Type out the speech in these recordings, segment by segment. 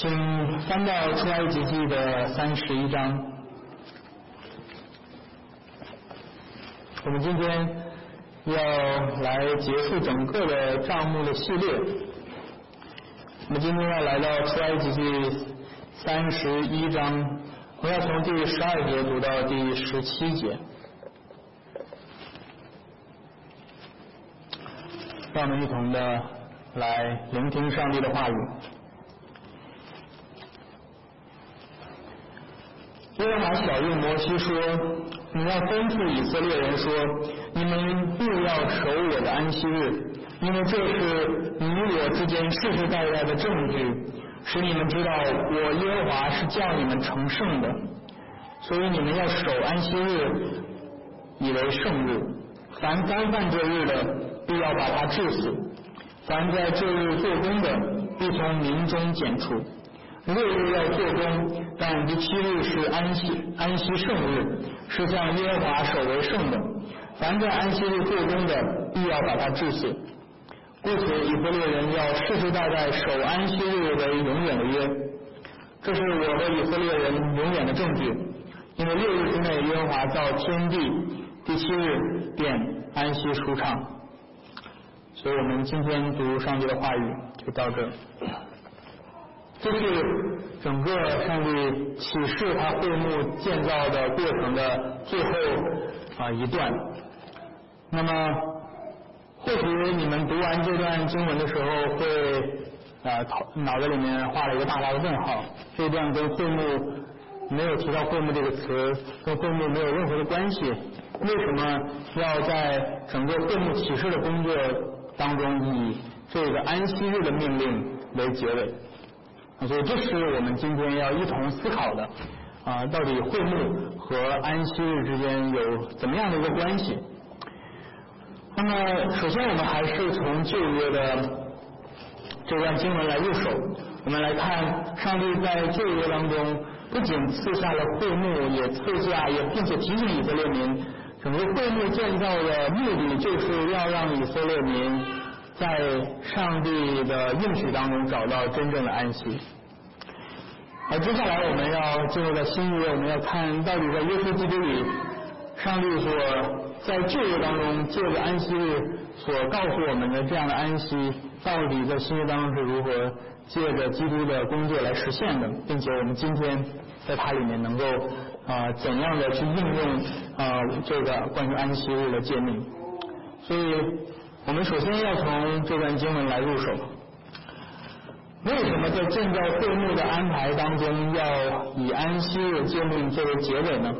请翻到出埃及记的三十一章。我们今天要来结束整个的账目的系列。我们今天要来到出埃及记三十一章，我要从第十二节读到第十七节。让我们一同的来聆听上帝的话语。耶和华小谕摩西说：“你要吩咐以色列人说，你们不要守我的安息日，因为这是你我之间世世代代的证据，使你们知道我耶和华是叫你们成圣的。所以你们要守安息日，以为圣日。凡干犯这日的，必要把他治死；凡在这日做工的，必从民中剪除。”六日要做工，但第七日是安息安息圣日，是向耶和华守为圣的。凡在安息日做工的，必要把他治死。故此，以色列人要世世代代守安息日为永远的约。这是我和以色列人永远的证据，因为六日之内耶和华造天地，第七日便安息舒畅。所以我们今天读上帝的话语就到这。这是整个上帝启示他会幕建造的过程的最后啊一段。那么，或许你们读完这段经文的时候会啊脑脑子里面画了一个大大的问号。这段跟会幕没有提到会幕这个词，跟会幕没有任何的关系。为什么要在整个会幕启示的工作当中以这个安息日的命令为结尾？所以，这是我们今天要一同思考的啊，到底会幕和安息日之间有怎么样的一个关系？那么，首先我们还是从旧约的这段经文来入手，我们来看上帝在旧约当中不仅赐下了会幕，也赐下也并且提醒以色列民，整个会幕建造的目的就是要让以色列民。在上帝的应许当中找到真正的安息。而接下来我们要进入到新约，我们要看到底在耶稣基督里，上帝所在旧约当中借着安息日所告诉我们的这样的安息，到底在新约当中是如何借着基督的工作来实现的，并且我们今天在它里面能够啊怎样的去应用啊这个关于安息日的诫命，所以。我们首先要从这段经文来入手。为什么在建造会幕的安排当中要以安息日诫命作为结尾呢？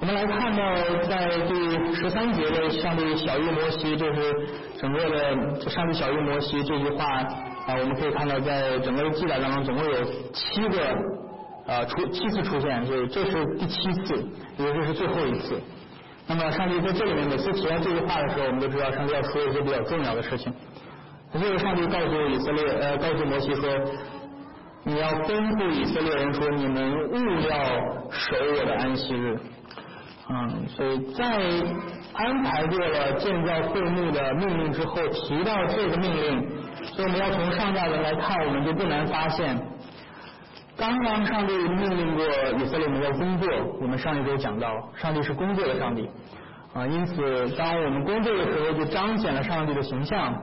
我们来看到在第十三节的上帝小谕摩西，这是整个的上帝小谕摩西这句话啊，我们可以看到在整个的记载当中总共有七个啊出七次出现，所以这是第七次，也就是最后一次。那么，上帝在这里面每次提到这句话的时候，我们都知道上帝要说一些比较重要的事情。就是上帝告诉以色列，呃，告诉摩西说，你要吩咐以色列人说，你们勿要守我的安息日。嗯，所以在安排过了建造会幕的命令之后，提到这个命令，所以我们要从上下文来看，我们就不难发现。刚刚上帝命令过以色列人要工作，我们上一周讲到，上帝是工作的上帝啊，因此当我们工作的时候，就彰显了上帝的形象。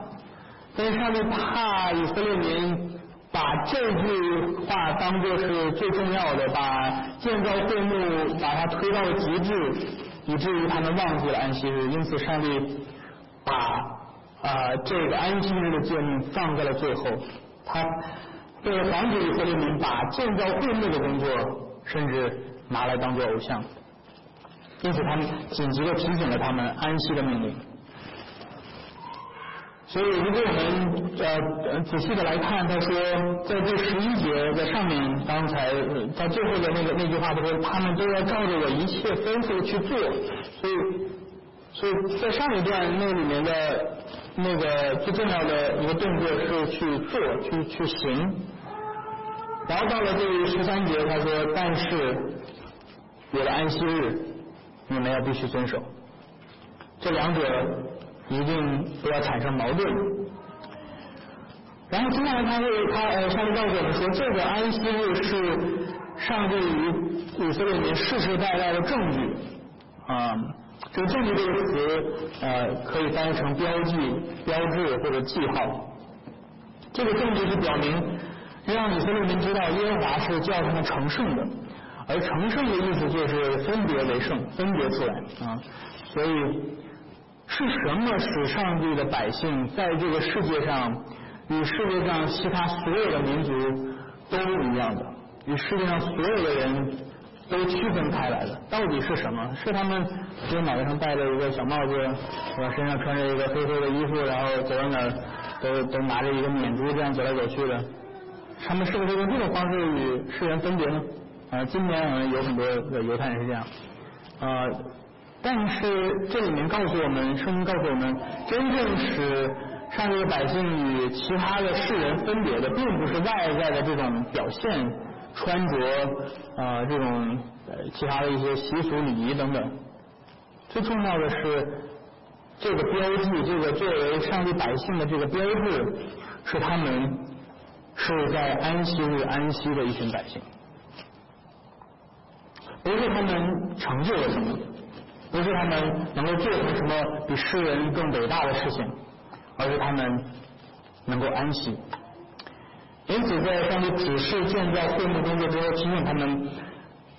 但是上帝怕以色列民把这句话当作是最重要的，把建造会幕把它推到了极致，以至于他们忘记了安息日。因此上帝把啊这个安息日的诫命放在了最后，他。为了防止以色列民把建造会幕的工作甚至拿来当做偶像，因此他们紧急的提醒了他们安息的命令。所以，如果我们呃仔细的来看，他说在这十一节在上面，刚才在最后的那个那句话，他说他们都要照着我一切吩咐去做。所以，所以在上一段那里面的那个最重要的一个动作是去做，去去行。然后到了这十三节，他说：“但是我的安息日，你们要必须遵守。这两者一定不要产生矛盾。然后接下来他会他呃上帝告诉我们说，这个安息日是上帝与以色列人世世代代的证据啊。这个证据这个词呃可以翻译成标记、标志或者记号。这个证据是表明让以色列人知道耶和华是叫他们成圣的，而成圣的意思就是分别为圣，分别出来啊。所以是什么使上帝的百姓在这个世界上与世界上其他所有的民族都一样的，与世界上所有的人？都区分开来的，到底是什么？是他们就脑袋上戴着一个小帽子，是吧？身上穿着一个黑黑的衣服，然后走到哪儿都都拿着一个缅珠，这样走来走去的。他们是不是用这种方式与世人分别呢？啊，今天我们有很多的犹太人是这样。啊，但是这里面告诉我们，圣经告诉我们，真正使上帝的百姓与其他的世人分别的，并不是外在的这种表现。穿着啊，这种呃其他的一些习俗礼仪等等，最重要的是这个标记，这个作为上帝百姓的这个标志，是他们是在安息日安息的一群百姓，不是他们成就了什么，不是他们能够做成什么比诗人更伟大的事情，而是他们能够安息。因此，在上帝指示建造会幕工作之后，提醒他们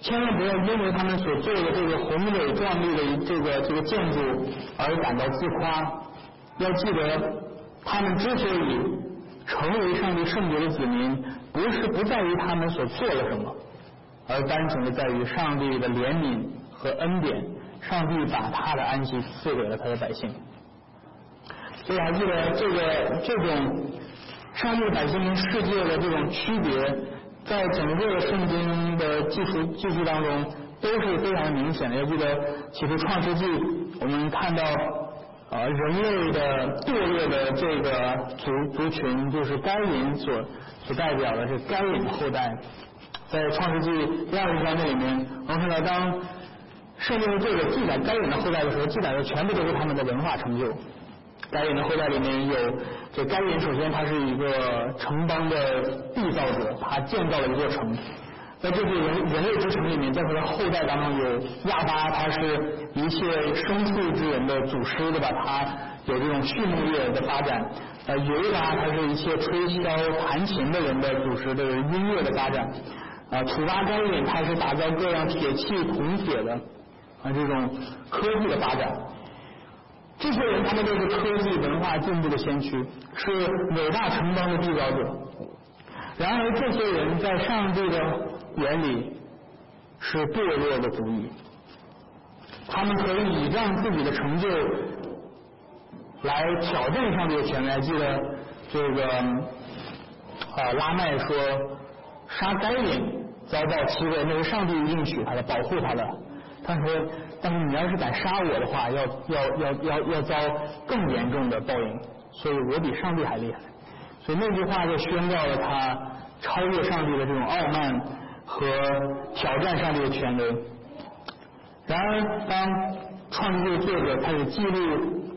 千万不要因为他们所做的这个宏伟壮丽的这个这个建筑而感到自夸。要记得，他们之所以成为上帝圣洁的子民，不是不在于他们所做了什么，而单纯的在于上帝的怜悯和恩典。上帝把他的安息赐给了他的百姓。所以，还记得这个这种。上帝百姓跟世界的这种区别，在整个圣经的记述记述当中都是非常明显的。要记得，起初创世纪，我们看到呃人类的堕落的这个族族群，就是该隐所所代表的是该隐后代。在创世纪第二十章这里面，我们看到当圣经这个记载该隐的后代的时候，记载的全部都是他们的文化成就。该隐的后代里面有，这该隐首先他是一个城邦的缔造者，他建造了一座城。在这座人人类之城里面，在他的后代当中有亚巴，他是一切牲畜之人的祖师，对吧？他有这种畜牧业的发展。呃，犹达他是一切吹箫弹琴的人的祖师，的音乐的发展。啊，土巴该隐他是打造各样铁器铜铁的啊这种科技的发展。这些人，他们都是科技文化进步的先驱，是伟大城邦的缔造者。然而，这些人在上帝的眼里是堕落的主义。他们可以倚仗自己的成就来挑战上帝的权威。记得这个啊，拉麦说杀该隐遭到欺负，那是上帝应许他的，保护他的。他说。但是你要是敢杀我的话，要要要要要遭更严重的报应。所以我比上帝还厉害。所以那句话就宣告了他超越上帝的这种傲慢和挑战上帝的权威。然而，当创世作者开始记录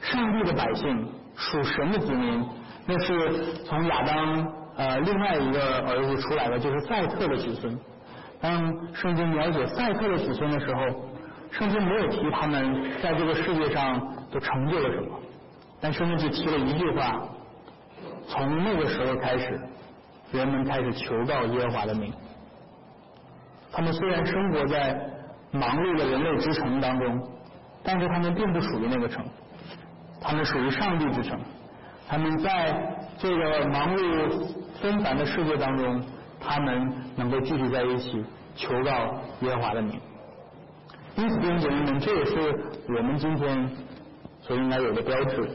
上帝的百姓属神的子民，那是从亚当呃另外一个儿子出来的，就是赛特的子孙。当圣经描写赛特的子孙的时候，圣经没有提他们在这个世界上都成就了什么，但圣经只提了一句话：从那个时候开始，人们开始求告耶和华的名。他们虽然生活在忙碌的人类之城当中，但是他们并不属于那个城，他们属于上帝之城。他们在这个忙碌纷繁的世界当中。他们能够聚集在一起，求告耶和华的名。因此，弟兄姐妹们，这也是我们今天所应该有的标志。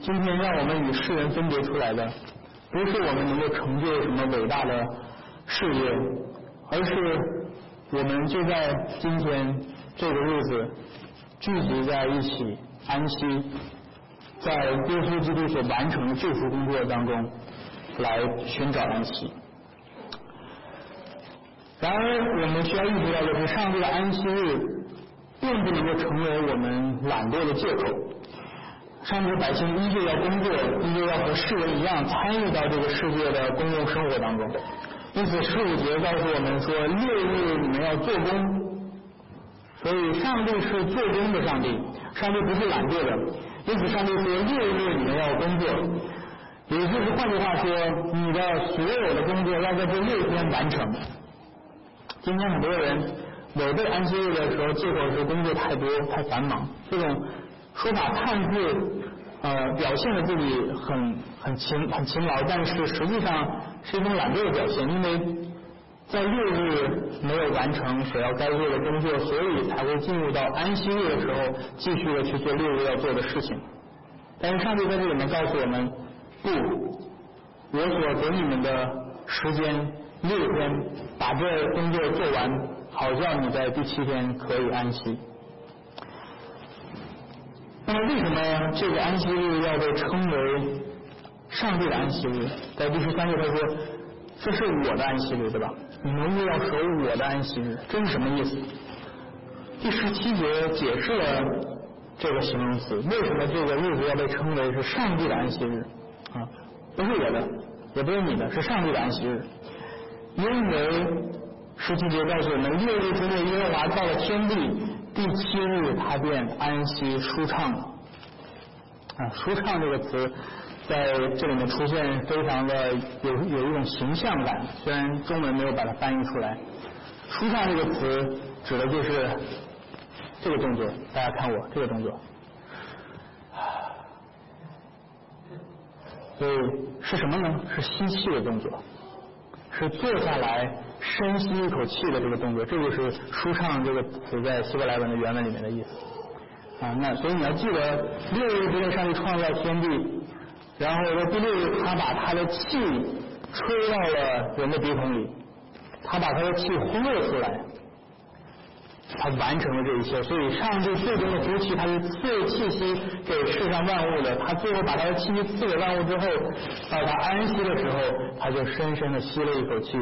今天让我们与世人分别出来的，不是我们能够成就什么伟大的事业，而是我们就在今天这个日子聚集在一起安息，在耶稣基督所完成的救赎工作当中来寻找安息。然而，我们需要意识到的是，上帝的安息日并不能够成为我们懒惰的借口。上帝的百姓依旧要工作，依旧要和世人一样参与到这个世界的公共生活当中。因此，十五节告诉我们说，六日你们要做工。所以，上帝是做工的上帝，上帝不是懒惰的。因此，上帝说六日你们要工作，也就是换句话说，你的所有的工作要在这六天完成。今天很多人违背安息日的时候，借口是工作太多、太繁忙，这种说法看似呃表现了自己很很勤很勤劳，但是实际上是一种懒惰的表现，因为。在六日没有完成所要该做的工作，所以才会进入到安息日的时候，继续的去做六日要做的事情。但是上帝在这里面告诉我们，不，我所给你们的时间六天，把这工作做完，好叫你在第七天可以安息。那么为什么这个安息日要被称为上帝的安息日？在第十三节他说，这是我的安息日，对吧？你们又要守我的安息日，这是什么意思？第十七节解释了这个形容词，为什么这个日子要被称为是上帝的安息日？啊，不是我的，也不是你的，是上帝的安息日。因为十七节告诉我们，六日之内耶和华造了天地，第七日他便安息舒畅。啊，舒畅这个词。在这里面出现非常的有有一种形象感，虽然中文没有把它翻译出来。舒畅这个词指的就是这个动作，大家看我这个动作。所以是什么呢？是吸气的动作，是坐下来深吸一口气的这个动作，这就是舒畅这个词在希伯来文的原文里面的意思。啊，那所以你要记得，六日之内上帝创造天地。然后说第六日，他把他的气吹到了人的鼻孔里，他把他的气呼了出来，他完成了这一切。所以上帝最终的呼气，他是赐气息给世上万物的。他最后把他的气息赐给万物之后，到他安息的时候，他就深深的吸了一口气，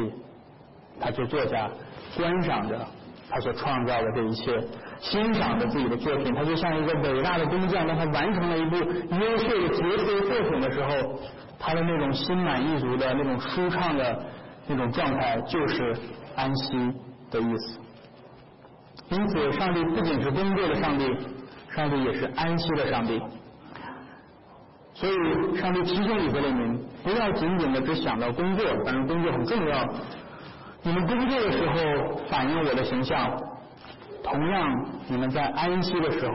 他就坐下观赏着他所创造的这一切。欣赏着自己的作品，他就像一个伟大的工匠，当他完成了一部优秀的杰出作品的时候，他的那种心满意足的那种舒畅的那种状态，就是安息的意思。因此，上帝不仅是工作的上帝，上帝也是安息的上帝。所以，上帝提醒以色列民，不要仅仅的只想到工作，当然工作很重要。你们工作的时候，反映我的形象。同样，你们在安息的时候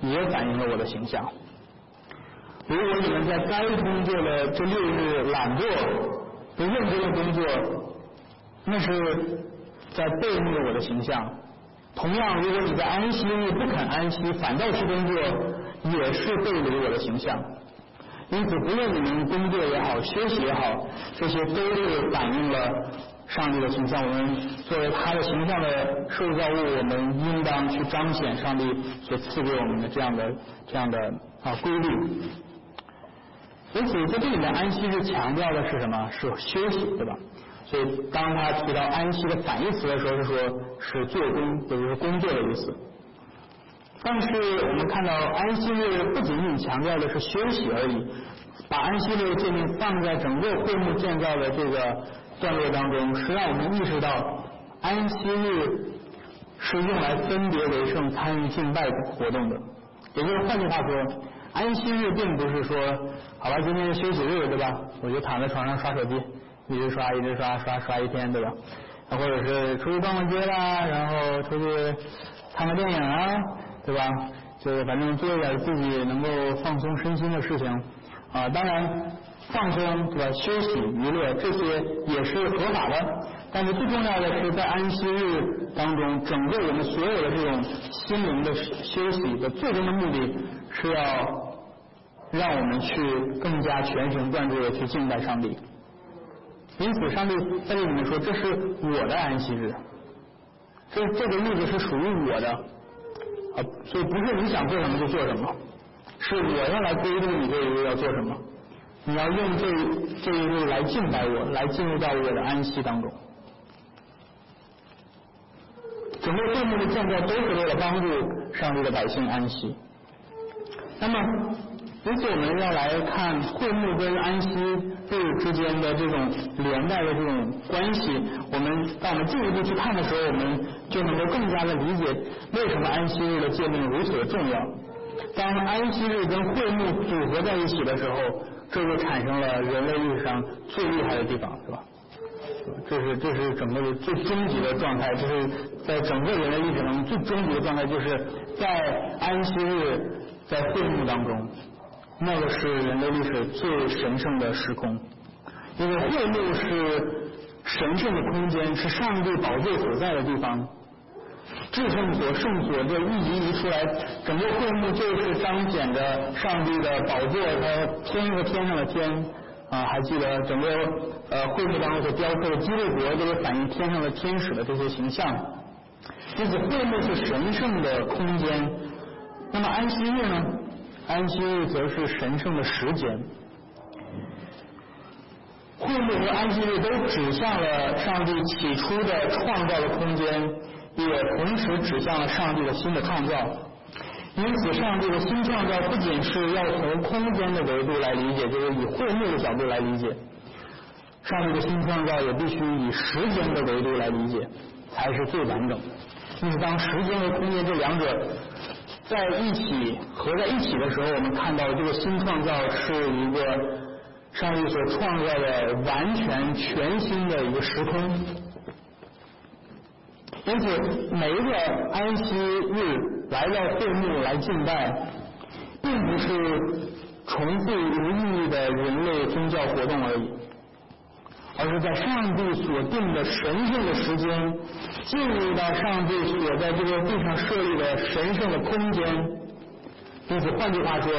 也反映了我的形象。如果你们在该工作的这六日懒惰、不认真的工作，那是在背逆我的形象。同样，如果你在安息日不肯安息，反倒去工作，也是背离我的形象。因此，不论你们工作也好，休息也好，这些都是反映了。上帝的形象，我们作为他的形象的受造物，我们应当去彰显上帝所赐给我们的这样的这样的啊规律。因此，在这里面安息日强调的是什么？是休息，对吧？所以，当他提到安息的反义词的时候，是说是做工，也就是工作的意思。但是，我们看到安息日不仅仅强调的是休息而已，把安息日的界定放在整个会幕建造的这个。段落当中是让我们意识到，安息日是用来分别为圣、参与敬拜活动的。也就是换句话说，安息日并不是说，好吧，今天是休息日，对吧？我就躺在床上刷手机，一直刷，一直刷，刷刷一天，对吧？或者是出去逛逛街啦，然后出去看个电影啊，对吧？就是反正做一点自己能够放松身心的事情啊。当然。放松对吧？休息娱乐这些也是合法的，但是最重要的是在安息日当中，整个我们所有的这种心灵的休息的最终的目的是要让我们去更加全神贯注的去敬拜上帝。因此，上帝在这里面说：“这是我的安息日，这这个日子是属于我的啊，所以不是你想做什么就做什么，是我要来规定你这一日要做什么。”你要用这这一日来敬拜我，来进入到我的安息当中。整个会幕的建造都是为了帮助上帝的百姓安息。那么，因此我们要来看会幕跟安息日之间的这种连带的这种关系。我们当我们进一步去看的时候，我们就能够更加的理解为什么安息日的界定如此的重要。当安息日跟会幕组合在一起的时候，这就产生了人类历史上最厉害的地方，是吧？这是这是整个最终极的状态，就是在整个人类历史上最终极的状态，就是在安息日在会幕当中。那个是人类历史最神圣的时空，因为会幕是神圣的空间，是上帝宝座所在的地方。至圣所、圣所这一移一出来，整个会幕就是彰显着上帝的宝座，它天和天上的天啊，还记得整个呃会幕当中所雕刻的基督国，都是反映天上的天使的这些形象。因此，会幕是神圣的空间。那么安息日呢？安息日则是神圣的时间，会幕和安息日都指向了上帝起初的创造的空间，也同时指向了上帝的新的创造。因此，上帝的新创造不仅是要从空间的维度来理解，就是以会幕的角度来理解，上帝的新创造也必须以时间的维度来理解，才是最完整的。因此，当时间和空间这两者。在一起合在一起的时候，我们看到这个新创造是一个上帝所创造的完全全新的一个时空。因此，每一个安息日来到会幕来敬拜，并不是重复无意义的人类宗教活动而已。而是在上帝所定的神圣的时间，进入到上帝所在这个地上设立的神圣的空间。因此，换句话说，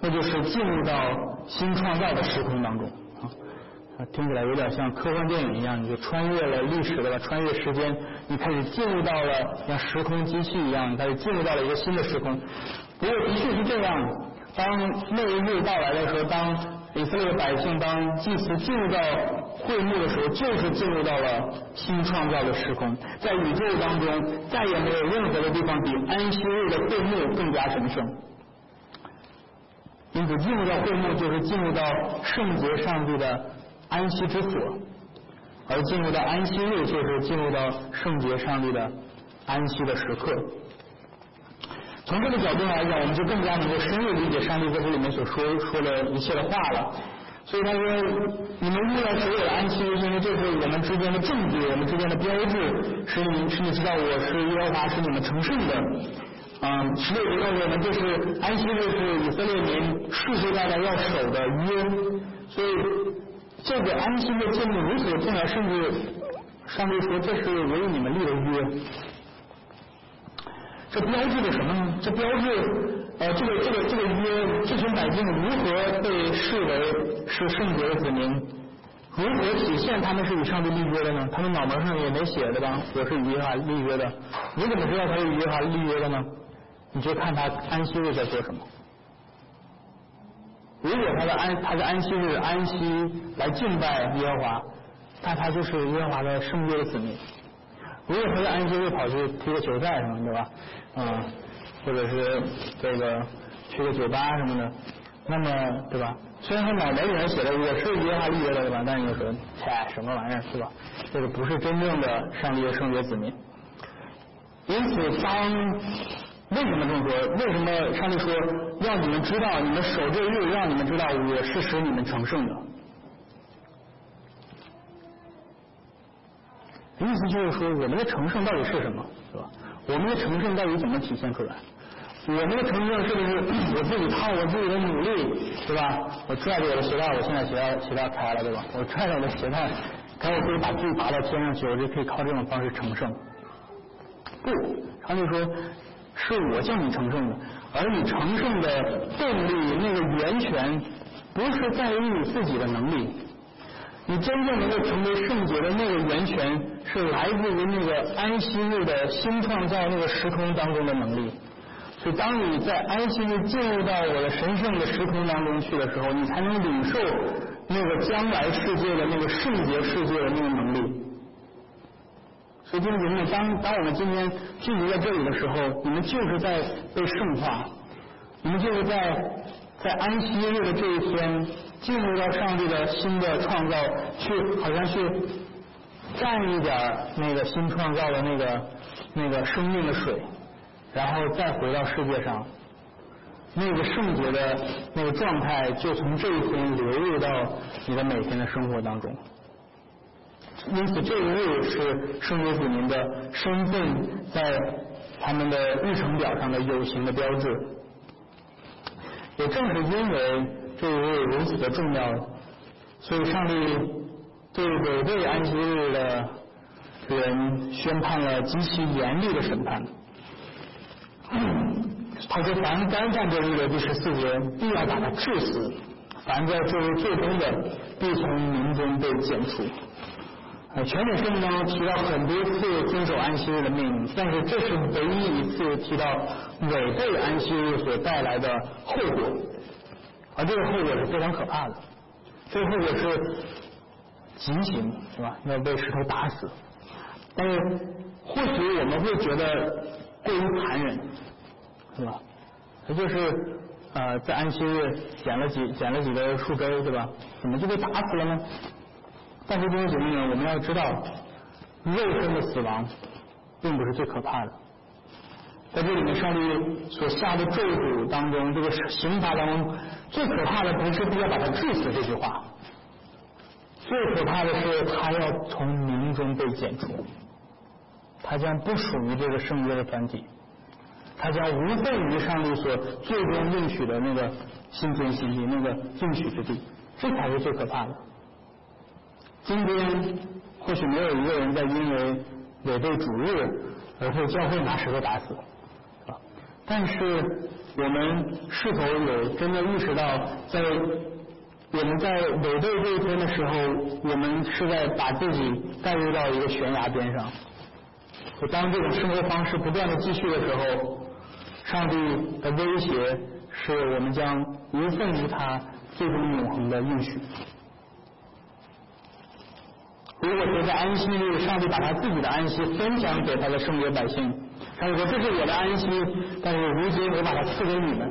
那就是进入到新创造的时空当中啊，听起来有点像科幻电影一样，你就穿越了历史的穿越时间，你开始进入到了像时空机器一样，开始进入到了一个新的时空。不过，的确是这样，当那一日到来的时候，当。以色列百姓当祭司进入到会幕的时候，就是进入到了新创造的时空。在宇宙当中，再也没有任何的地方比安息日的会幕更加神圣。因此，进入到会幕就是进入到圣洁上帝的安息之所，而进入到安息日就是进入到圣洁上帝的安息的时刻。从这个角度来讲，我们就更加能够深入理解上帝在这里面所说说的一切的话了。所以他说：“你们遇到所有的安息，因为这是我们之间的证据，我们之间的标志，使你使你知道我是耶和华，是你们成圣的。”嗯，十六节告诉我们，这是安息日是以色列民世世代代要守的约。所以这个安息日建立如此重要，甚至上帝说这是为你们立的约。这标志着什么呢？这标志呃，这个这个这个约，这群百姓如何被视为是圣洁的子民？如何体现他们是与上帝立约的呢？他们脑门上也没写的吧？我是与耶和华立约的。你怎么知道他是与耶和华立约的呢？你就看他安息日在做什么。如果他的安他的安息日安息来敬拜耶和华，那他就是耶和华的圣洁的子民。如果他在安息日跑去踢个球赛什么，对吧？啊，或者是这个去个酒吧什么的，那么对吧？虽然他脑袋里面写的我是约翰立约的，对吧？但是你说，切，什么玩意儿，是吧？这个不是真正的上帝的圣洁子民。因此，当为什么这么说？为什么上帝说让你们知道，你们守这日，让你们知道我是使你们成圣的？意思就是说，我们的成圣到底是什么，是吧？我们的成圣到底怎么体现出来？我们的成圣是不是 我自己靠我自己的努力，对吧？我拽着我的鞋带，我现在鞋带鞋带开了，对吧？我拽着我的鞋带，然后我可以把自己拔到天上去，我就可以靠这种方式成圣。不，他就说是我叫你成圣的，而你成圣的动力那个源泉，不是在于你自己的能力。你真正能够成为圣洁的那个源泉，是来自于那个安息日的新创造那个时空当中的能力。所以，当你在安息日进入到我的神圣的时空当中去的时候，你才能领受那个将来世界的那个圣洁世界的那个能力。所以，弟兄姊妹，当当我们今天聚集在这里的时候，你们就是在被圣化。你们就是在在安息日的这一天，进入到上帝的新的创造，去好像去蘸一点那个新创造的那个那个生命的水，然后再回到世界上，那个圣洁的那个状态就从这一天流入到你的每天的生活当中。因此，这一日是圣约子民的身份在他们的日程表上的有形的标志。也正是因为这一日如此的重要，所以上帝对违背安息日的人宣判了极其严厉的审判。他说：“凡干犯这日的第十四节，必要把他治死；凡在这日做工的，必从民中被剪除。”呃，全本圣经当中提到很多次遵守安息日的命令，但是这是唯一一次提到违背安息日所带来的后果，而这个后果是非常可怕的。这个后果是极刑，是吧？要被石头打死。但是或许我们会觉得过于残忍，是吧？他就是呃，在安息日捡了几捡了几个树根，对吧？怎么就被打死了呢？但是弟兄姐妹们，我们要知道，肉身的死亡并不是最可怕的。在这里面，上帝所下的咒诅当中，这个刑罚当中，最可怕的不是必要把他治死这句话，最可怕的是他要从民中被剪除，他将不属于这个圣约的团体，他将无份于上帝所最终应许的那个新天新地那个应许之地，这才是最可怕的。今天或许没有一个人在因为违背主日而被教会拿石头打死，啊！但是我们是否有真的意识到，在我们在违背这一天的时候，我们是在把自己带入到一个悬崖边上？就当这种生活方式不断的继续的时候，上帝的威胁是我们将无份于他最终永恒的应许。如果说在安息日，上帝把他自己的安息分享给他的圣洁百姓，上帝说这是我的安息，但是如今我把它赐给你们，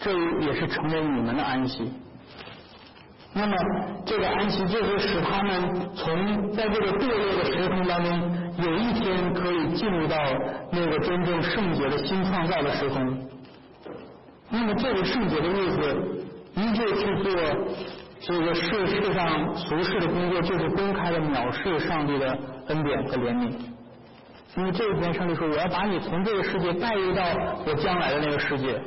这也是成为你们的安息。那么这个安息就是使他们从在这个堕落的时空当中，有一天可以进入到那个真正圣洁的新创造的时空。那么这个圣洁的日子，依旧去做。这个世世上俗世的工作，就是公开的藐视上帝的恩典和怜悯。因为这一天，上帝说：“我要把你从这个世界带入到我将来的那个世界。”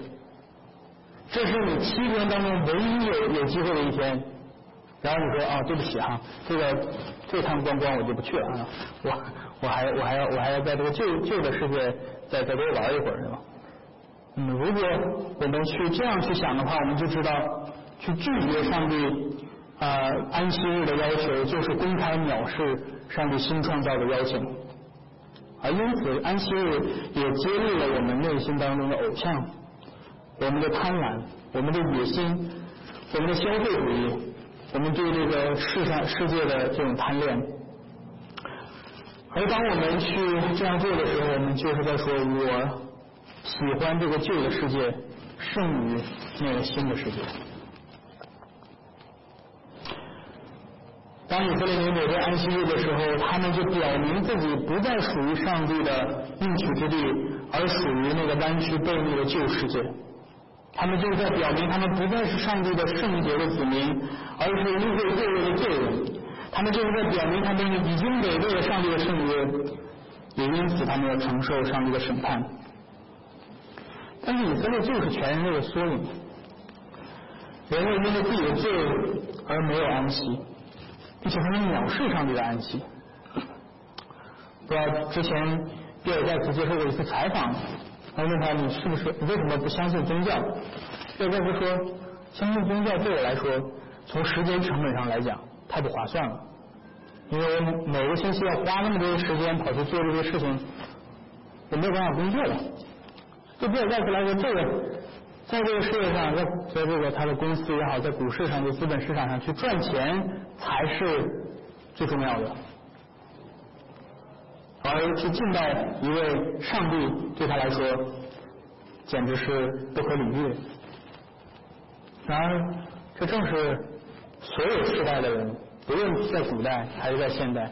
这是你七天当中唯一有有机会的一天。然后你说：“啊，对不起啊，这个这趟观光我就不去了啊，我我还我还要我还要在这个旧旧的世界再再多玩一会儿，是吧？”嗯，如果我们去这样去想的话，我们就知道。去拒绝上帝啊安息日的要求，就是公开藐视上帝新创造的邀请，而因此安息日也揭露了我们内心当中的偶像，我们的贪婪，我们的野心，我们的消费主义，我们对这个世上世界的这种贪恋。而当我们去这样做的时候，我们就是在说，我喜欢这个旧的世界胜于那个新的世界。当以色列人违背安息日的时候，他们就表明自己不再属于上帝的应许之地，而属于那个弯曲悖逆的旧世界。他们就是在表明，他们不再是上帝的圣洁的子民，而是污秽罪恶的罪人。他们就是在表明，他们已经违背了上帝的圣约，也因此他们要承受上帝的审判。但是以色列就是全人类的缩影，人类因为自己的罪而没有安息。并且他们藐视上帝的安息。不知道之前比尔盖茨接受过一次采访，他问他你是不是你为什么不相信宗教？比尔盖茨说，相信宗教对我来说，从时间成本上来讲太不划算了，因为我每个星期要花那么多的时间跑去做这些事情，我没有办法工作了。对比尔盖茨来说，这个。在这个世界上，在在这个他的公司也好，在股市上、在资本市场上去赚钱才是最重要的，而去敬拜一位上帝对他来说简直是不可理喻。然而，这正是所有时代的人，不论在古代还是在现代，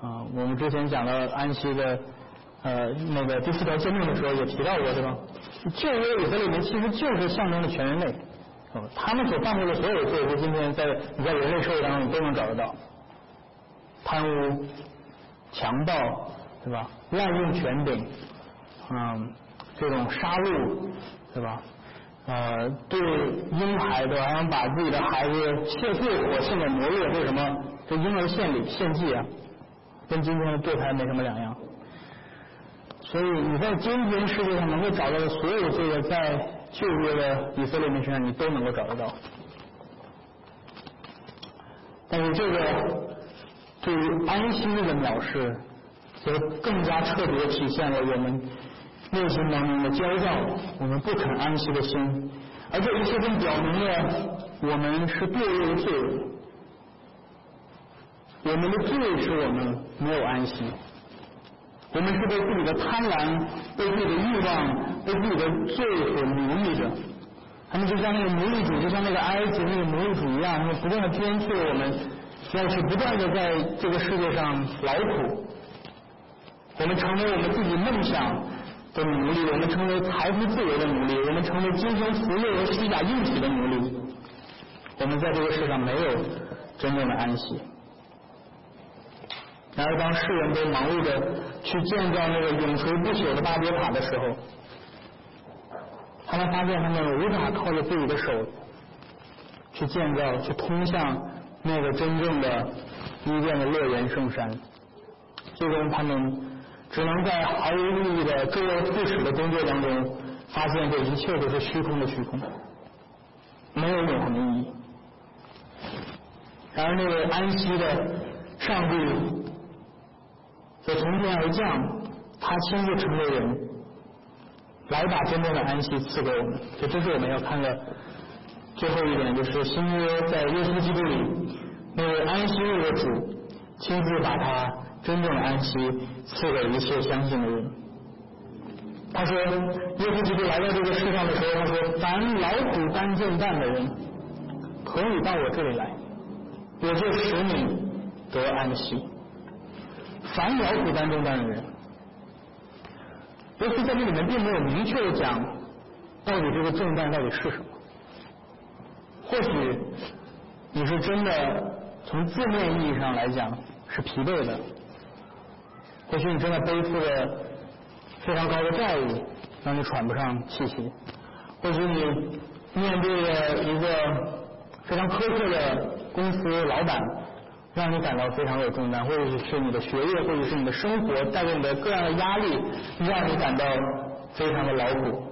啊，我们之前讲到安息的呃那个第四条诫命的时候也提到过，对吧？旧约里头里面其实就是象征了全人类，他们所犯过的所有罪，在今天在你在人类社会当中你都能找得到，贪污、强暴，对吧？滥用权柄，嗯，这种杀戮，对吧？呃，对婴孩的，然后把自己的孩子献祭火献给魔月，为什么？这婴儿献礼献祭啊，跟今天的堕胎没什么两样。所以你在今天世界上能够找到的所有这个在旧约的以色列人身上，你都能够找得到。但是这个对于安息日的藐视，则更加彻底的体现了我们。内心当中的焦躁，我们不肯安息的心，而这一切都表明了我们是堕落的罪人。我们的罪使我们没有安息，我们是被自己的贪婪、被自己的欲望、被自己的罪所奴役着。他们就像那个奴隶主，就像那个埃及那个奴隶主一样，他们不断的鞭策我们，要去不断的在这个世界上劳苦。我们成为我们自己梦想。的奴隶，我们成为财富自由的奴隶，我们成为精神富裕和虚假硬体的奴隶。我们在这个世上没有真正的安息。然而，当世人都忙碌着去建造那个永垂不朽的巴别塔的时候，他们发现他们无法靠着自己的手去建造，去通向那个真正的伊甸的乐园圣山。最终，他们。只能在毫无意义的周而复始的工作当中，发现这一切都是虚空的虚空，没有永恒的意义。然而那位安息的上帝，我从天而降，他亲自成为人，来把真正的安息赐给我们。所以这是我们要看的最后一点，就是新约在耶稣基督里，那位安息日的主，亲自把他。真正的安息赐给一切相信的人。他说：“耶稣基督来到这个世上的时候，他说：‘凡劳苦担重担的人，可以到我这里来，我就使你得安息。’凡劳苦担重担的人，耶稣在这里面并没有明确的讲到底这个重担到底是什么。或许你是真的从字面意义上来讲是疲惫的。”或许你真的背负着非常高的债务，让你喘不上气息；或许你面对着一个非常苛刻的公司老板，让你感到非常有重担；或者是你的学业，或者是你的生活带给你的各样的压力，让你感到非常的劳苦；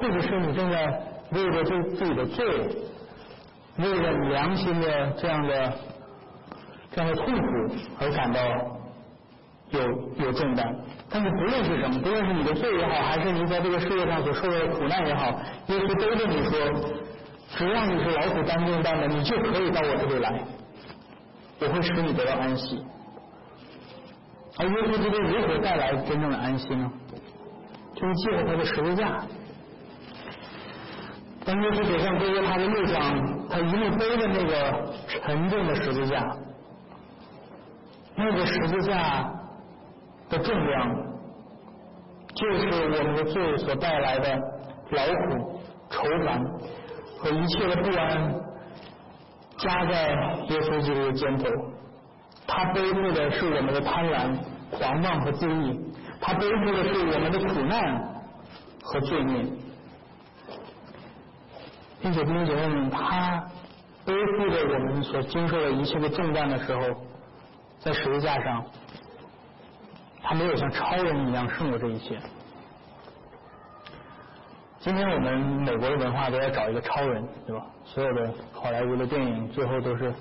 或者是你正在为着自自己的罪，为了良心的这样的这样的痛苦而感到。有有重担，但是不论是什么，不论是你的罪也好，还是你在这个世界上所受的苦难也好，耶稣都跟你说，只要你是劳苦担重担的，你就可以到我这里来，我会使你得到安息。而耶稣基督如何带来真正的安息呢？就是借着他的十字架。当耶稣走向哥哥他的路上，他一路背着那个沉重的十字架，那个十字架。的重量，就是我们的罪所带来的劳苦、愁烦和一切的不安，加在耶稣基督的肩头。他背负的是我们的贪婪、狂妄和自义；他背负的是我们的苦难和罪孽，并且弟兄姐妹们，他背负着我们所经受的一切的重担的时候，在十字架上。他没有像超人一样胜过这一切。今天我们美国的文化都在找一个超人，对吧？所有的好莱坞的电影最后都是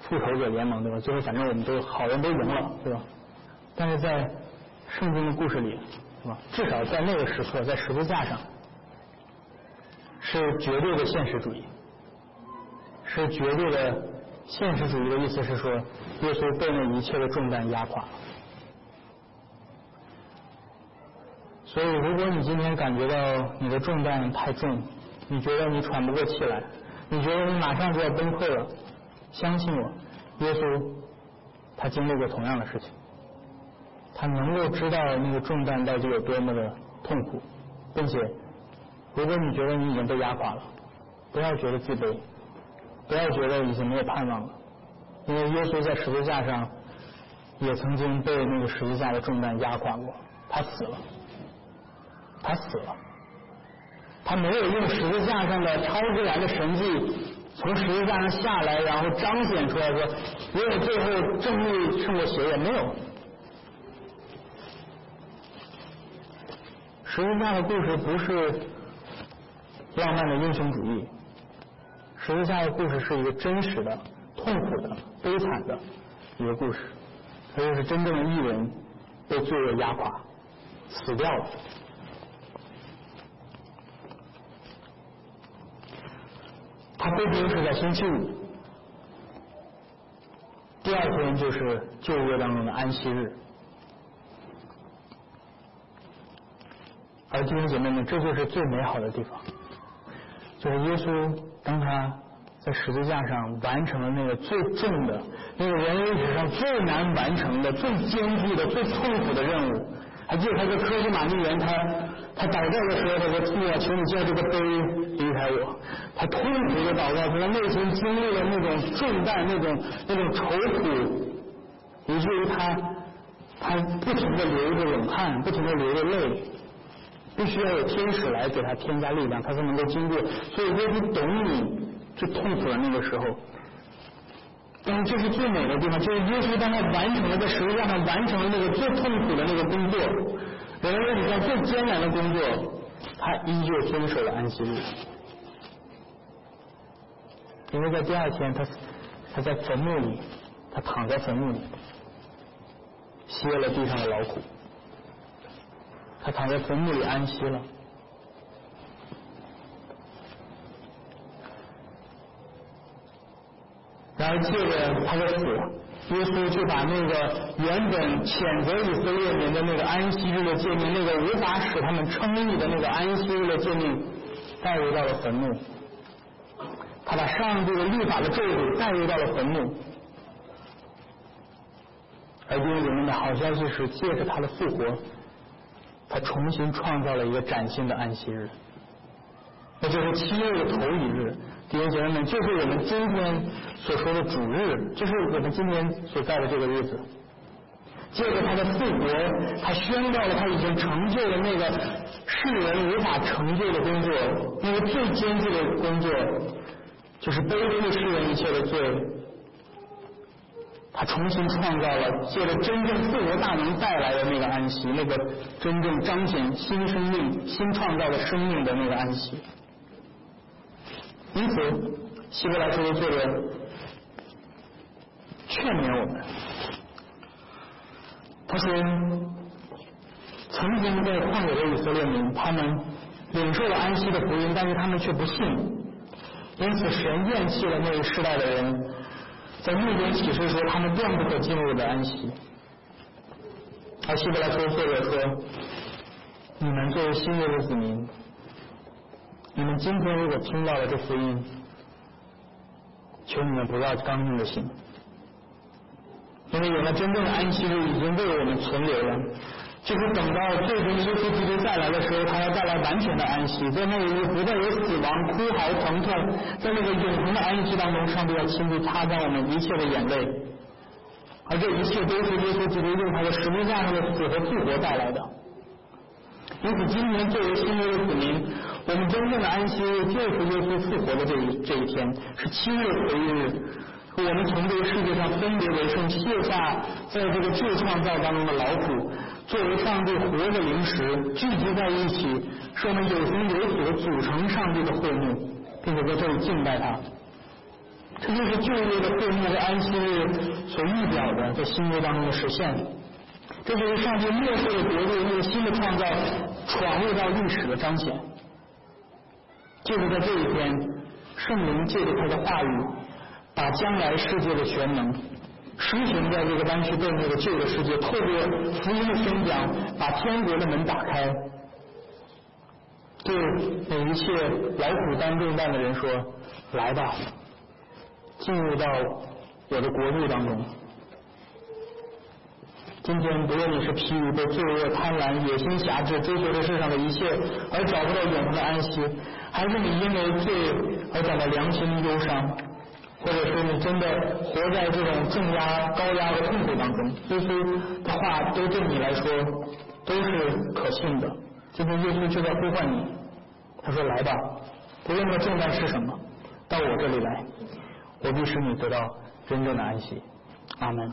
复仇者联盟，对吧？最后反正我们都好人都赢了，对吧？但是在圣经的故事里，是吧？至少在那个时刻，在十字架上，是绝对的现实主义，是绝对的现实主义的意思是说，耶稣被那一切的重担压垮。所以，如果你今天感觉到你的重担太重，你觉得你喘不过气来，你觉得你马上就要崩溃了，相信我，耶稣他经历过同样的事情，他能够知道那个重担到底有多么的痛苦，并且，如果你觉得你已经被压垮了，不要觉得自卑，不要觉得已经没有盼望了，因为耶稣在十字架上也曾经被那个十字架的重担压垮过，他死了。他死了，他没有用十字架上的超自然的神迹从十字架上下来，然后彰显出来说，因为最后正义胜过邪恶，没有。十字架的故事不是浪漫的英雄主义，十字架的故事是一个真实的、痛苦的、悲惨的一个故事，它就是真正的艺人被罪恶压垮，死掉了。他被定是在星期五，第二天就是旧约当中的安息日，而弟兄姐妹们，这就是最美好的地方，就是耶稣当他在十字架上完成了那个最重的、那个人类史上最难完成的、最艰巨的、最痛苦的任务。还记得他在科西玛丽园，他他祷告的时候，他说：“主啊，求你叫这个杯离开我。”他痛苦的祷告，他内心经历了那种重担、那种那种愁苦，以至于他他不停的流着冷汗，不停的流着泪，必须要有天使来给他添加力量，他才能够经过。所以，耶稣懂你最痛苦的那个时候。但是这是最美的地方，就是耶稣当他完成了在十字架上完成了那个最痛苦的那个工作，人类历史上最艰难的工作，他依旧遵守了安息日，因为在第二天他他在坟墓里，他躺在坟墓里，歇了地上的劳苦，他躺在坟墓里安息了。然后借着他的死，耶稣就把那个原本谴责以色列人的那个安息日的诫命，那个无法使他们称义的那个安息日的诫命，带入到了坟墓。他把上帝的律法的咒诅带入到了坟墓。而弟兄姊妹的好消息是，借着他的复活，他重新创造了一个崭新的安息日，那就是七月的头一日。弟兄姐妹们，就是我们今天所说的主日，就是我们今天所在的这个日子。借着他的复活，他宣告了他已经成就了那个世人无法成就的工作，那个最艰巨的工作，就是背负世人一切的罪。他重新创造了借着真正复活大能带来的那个安息，那个真正彰显新生命、新创造的生命的那个安息。因此，希伯来书的作者劝勉我们，他说：“曾经在旷野的以色列民，他们领受了安息的福音，但是他们却不信，因此神厌弃了那个世代的人，在路边启示说他们断不可进入的安息。”而希伯来书的作者说：“你们作为新约的子民。”你们今天如果听到了这福音，求你们不要刚硬的心，因为有了真正的安息日已经为我们存留了，就是等到最终耶稣基督再来的时候，他要带来完全的安息，在那里不再有死亡、哭嚎、疼痛，在那个永恒的安息当中，上帝要亲自擦干我们一切的眼泪，而这一切都是耶稣基督用他的十字架上的死和复活带来的。因此，今年作为新约的子民。我们真正的安息日就是耶稣复活的这一这一天，是七月头一日。我们从这个世界上分别为圣，卸下在这个旧创造当中的劳苦，作为上帝活的灵食，聚集在一起，使我们有形有体的组成上帝的会幕，并且在这里敬拜他。这就是旧约的会幕和安息日所预表的，在新约当中的实现。这就是上帝末世的国度，一个新的创造，闯入到历史的彰显。就是在这一天，圣灵借着他的话语，把将来世界的全能施行在这个弯曲背后的旧的世界，透过福音的宣讲，把天国的门打开，对那一切劳苦担重担的人说：“来吧，进入到我的国度当中。”今天，不论你是疲于被罪恶、贪婪、野心、狭制追求这世上的一切，而找不到永恒的安息，还是你因为罪而感到良心忧伤，或者是你真的活在这种重压、高压的痛苦当中，耶稣的话都对你来说都是可信的。今天耶稣就在呼唤你，他说：“来吧，不论的重担是什么，到我这里来，我必使你得到真正的安息。”阿门。